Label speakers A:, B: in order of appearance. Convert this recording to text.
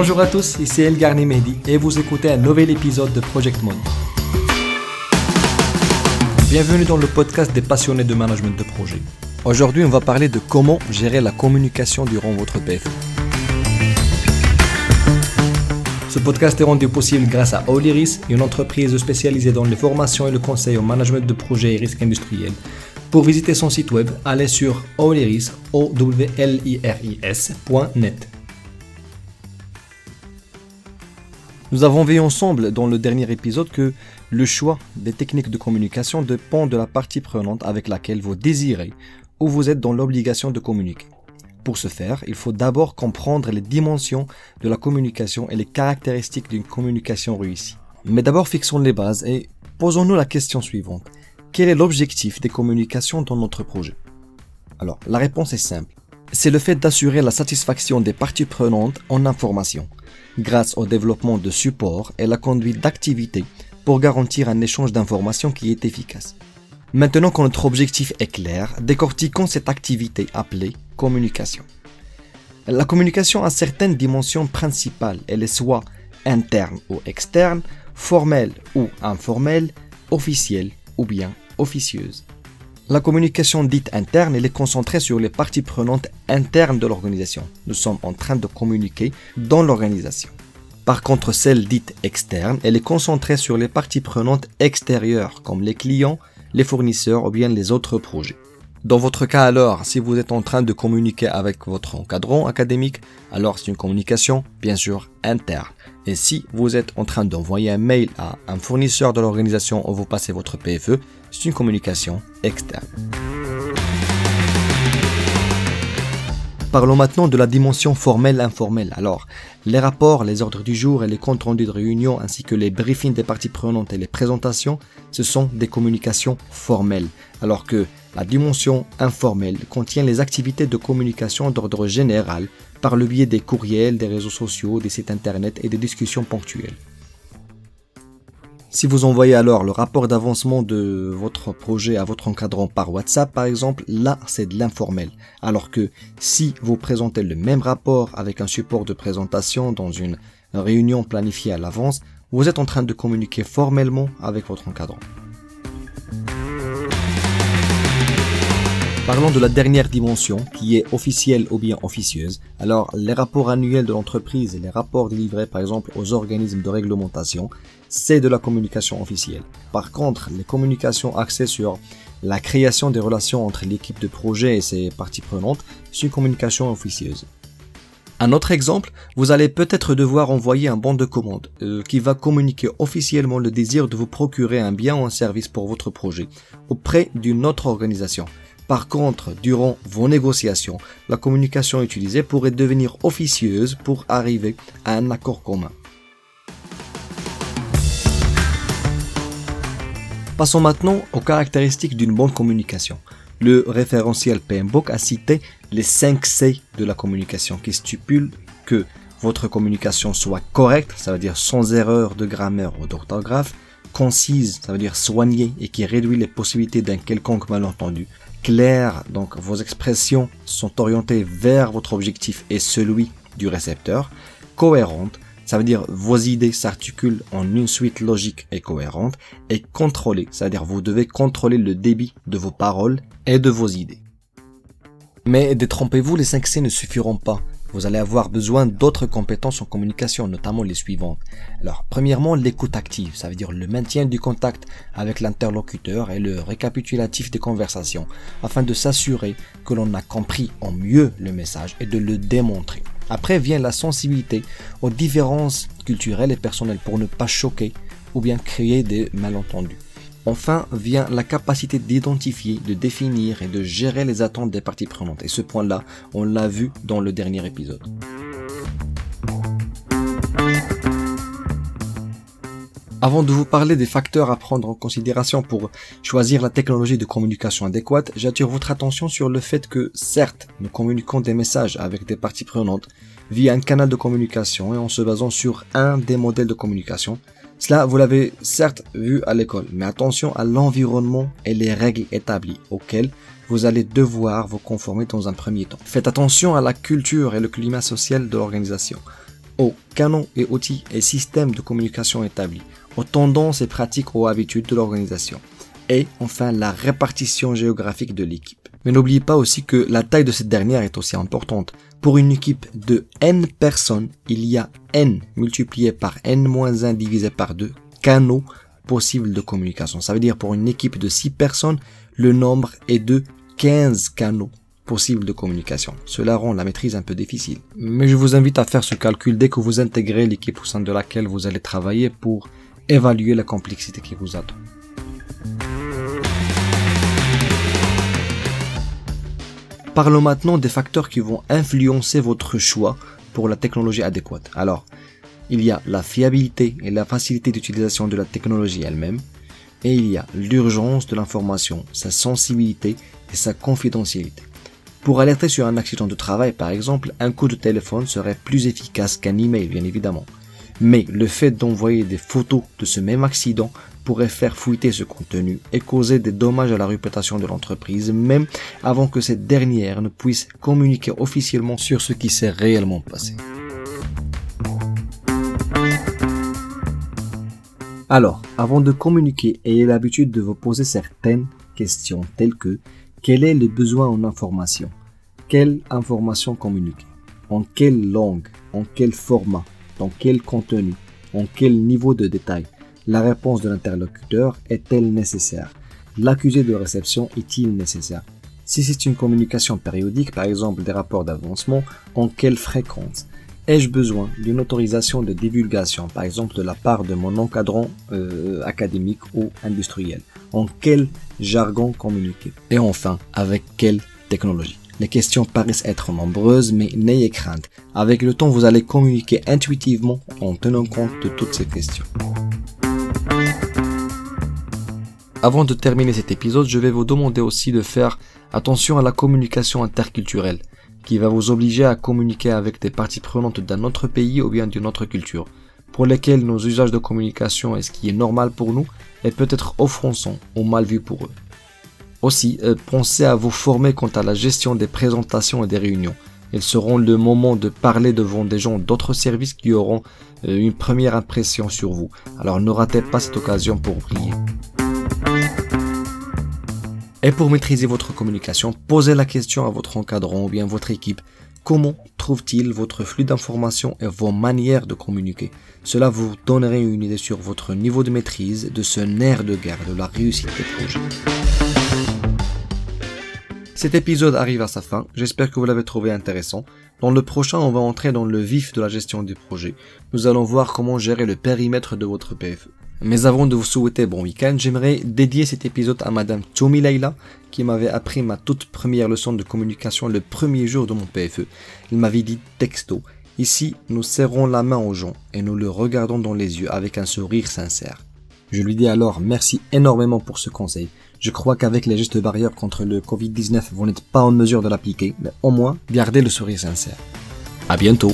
A: Bonjour à tous, ici El Mehdi et vous écoutez un nouvel épisode de Project Mode. Bienvenue dans le podcast des passionnés de management de projet. Aujourd'hui, on va parler de comment gérer la communication durant votre PFE. Ce podcast est rendu possible grâce à Oliris, une entreprise spécialisée dans les formations et le conseil au management de projets et risques industriels. Pour visiter son site web, allez sur oliris.net. Nous avons vu ensemble dans le dernier épisode que le choix des techniques de communication dépend de la partie prenante avec laquelle vous désirez ou vous êtes dans l'obligation de communiquer. Pour ce faire, il faut d'abord comprendre les dimensions de la communication et les caractéristiques d'une communication réussie. Mais d'abord fixons les bases et posons-nous la question suivante. Quel est l'objectif des communications dans notre projet? Alors, la réponse est simple. C'est le fait d'assurer la satisfaction des parties prenantes en information grâce au développement de supports et la conduite d'activités pour garantir un échange d'informations qui est efficace. Maintenant que notre objectif est clair, décortiquons cette activité appelée communication. La communication a certaines dimensions principales. Elle est soit interne ou externe, formelle ou informelle, officielle ou bien officieuse. La communication dite interne, est concentrée sur les parties prenantes internes de l'organisation. Nous sommes en train de communiquer dans l'organisation. Par contre, celle dite externe, elle est concentrée sur les parties prenantes extérieures, comme les clients, les fournisseurs ou bien les autres projets. Dans votre cas alors, si vous êtes en train de communiquer avec votre encadrant académique, alors c'est une communication bien sûr interne. Et si vous êtes en train d'envoyer un mail à un fournisseur de l'organisation où vous passez votre PFE, c'est une communication externe. Parlons maintenant de la dimension formelle-informelle. Alors, les rapports, les ordres du jour et les comptes rendus de réunion ainsi que les briefings des parties prenantes et les présentations, ce sont des communications formelles. Alors que la dimension informelle contient les activités de communication d'ordre général par le biais des courriels, des réseaux sociaux, des sites internet et des discussions ponctuelles. Si vous envoyez alors le rapport d'avancement de votre projet à votre encadrant par WhatsApp par exemple, là c'est de l'informel. Alors que si vous présentez le même rapport avec un support de présentation dans une réunion planifiée à l'avance, vous êtes en train de communiquer formellement avec votre encadrant. Parlons de la dernière dimension, qui est officielle ou bien officieuse. Alors, les rapports annuels de l'entreprise et les rapports délivrés par exemple aux organismes de réglementation, c'est de la communication officielle. Par contre, les communications axées sur la création des relations entre l'équipe de projet et ses parties prenantes, c'est une communication officieuse. Un autre exemple, vous allez peut-être devoir envoyer un bon de commande euh, qui va communiquer officiellement le désir de vous procurer un bien ou un service pour votre projet auprès d'une autre organisation. Par contre, durant vos négociations, la communication utilisée pourrait devenir officieuse pour arriver à un accord commun. Passons maintenant aux caractéristiques d'une bonne communication. Le référentiel PMBOK a cité les 5 C de la communication qui stipulent que votre communication soit correcte, ça veut dire sans erreur de grammaire ou d'orthographe, concise, ça veut dire soignée et qui réduit les possibilités d'un quelconque malentendu, clair, donc vos expressions sont orientées vers votre objectif et celui du récepteur, cohérente, ça veut dire vos idées s'articulent en une suite logique et cohérente, et contrôlée, c'est-à-dire vous devez contrôler le débit de vos paroles et de vos idées. Mais détrompez-vous, les 5 C ne suffiront pas. Vous allez avoir besoin d'autres compétences en communication, notamment les suivantes. Alors, premièrement, l'écoute active, ça veut dire le maintien du contact avec l'interlocuteur et le récapitulatif des conversations, afin de s'assurer que l'on a compris en mieux le message et de le démontrer. Après vient la sensibilité aux différences culturelles et personnelles pour ne pas choquer ou bien créer des malentendus. Enfin vient la capacité d'identifier, de définir et de gérer les attentes des parties prenantes. Et ce point-là, on l'a vu dans le dernier épisode. Avant de vous parler des facteurs à prendre en considération pour choisir la technologie de communication adéquate, j'attire votre attention sur le fait que, certes, nous communiquons des messages avec des parties prenantes via un canal de communication et en se basant sur un des modèles de communication, cela, vous l'avez certes vu à l'école, mais attention à l'environnement et les règles établies auxquelles vous allez devoir vous conformer dans un premier temps. Faites attention à la culture et le climat social de l'organisation. aux canons et outils et systèmes de communication établis, aux tendances et pratiques ou habitudes de l'organisation, et enfin la répartition géographique de l'équipe. Mais n'oubliez pas aussi que la taille de cette dernière est aussi importante. Pour une équipe de n personnes, il y a n multiplié par n-1 divisé par 2 canaux possibles de communication. Ça veut dire pour une équipe de 6 personnes, le nombre est de 15 canaux possibles de communication. Cela rend la maîtrise un peu difficile. Mais je vous invite à faire ce calcul dès que vous intégrez l'équipe au sein de laquelle vous allez travailler pour évaluer la complexité qui vous attend. Parlons maintenant des facteurs qui vont influencer votre choix pour la technologie adéquate. Alors, il y a la fiabilité et la facilité d'utilisation de la technologie elle-même, et il y a l'urgence de l'information, sa sensibilité et sa confidentialité. Pour alerter sur un accident de travail, par exemple, un coup de téléphone serait plus efficace qu'un email, bien évidemment. Mais le fait d'envoyer des photos de ce même accident pourrait faire fuiter ce contenu et causer des dommages à la réputation de l'entreprise même avant que cette dernière ne puisse communiquer officiellement sur ce qui s'est réellement passé. Alors, avant de communiquer, ayez l'habitude de vous poser certaines questions telles que quel est le besoin en information? Quelle information communiquer? En quelle langue? En quel format? Dans quel contenu En quel niveau de détail la réponse de l'interlocuteur est-elle nécessaire? L'accusé de réception est-il nécessaire? Si c'est une communication périodique, par exemple des rapports d'avancement, en quelle fréquence? Ai-je besoin d'une autorisation de divulgation, par exemple de la part de mon encadrant euh, académique ou industriel? En quel jargon communiquer? Et enfin, avec quelle technologie? Les questions paraissent être nombreuses, mais n'ayez crainte. Avec le temps, vous allez communiquer intuitivement en tenant compte de toutes ces questions. Avant de terminer cet épisode, je vais vous demander aussi de faire attention à la communication interculturelle, qui va vous obliger à communiquer avec des parties prenantes d'un autre pays ou bien d'une autre culture, pour lesquelles nos usages de communication et ce qui est normal pour nous est peut-être offensant ou mal vu pour eux. Aussi, euh, pensez à vous former quant à la gestion des présentations et des réunions. Ils seront le moment de parler devant des gens d'autres services qui auront euh, une première impression sur vous. Alors ne ratez pas cette occasion pour briller. Et pour maîtriser votre communication, posez la question à votre encadrant ou bien votre équipe. Comment trouve-t-il votre flux d'informations et vos manières de communiquer? Cela vous donnerait une idée sur votre niveau de maîtrise de ce nerf de guerre de la réussite des projets. Cet épisode arrive à sa fin, j'espère que vous l'avez trouvé intéressant. Dans le prochain, on va entrer dans le vif de la gestion du projet. Nous allons voir comment gérer le périmètre de votre PFE. Mais avant de vous souhaiter bon week-end, j'aimerais dédier cet épisode à Madame Tomi Leila, qui m'avait appris ma toute première leçon de communication le premier jour de mon PFE. Il m'avait dit texto. Ici, nous serrons la main aux gens et nous le regardons dans les yeux avec un sourire sincère. Je lui dis alors merci énormément pour ce conseil. Je crois qu'avec les gestes barrières contre le Covid-19, vous n'êtes pas en mesure de l'appliquer, mais au moins, gardez le sourire sincère. À bientôt!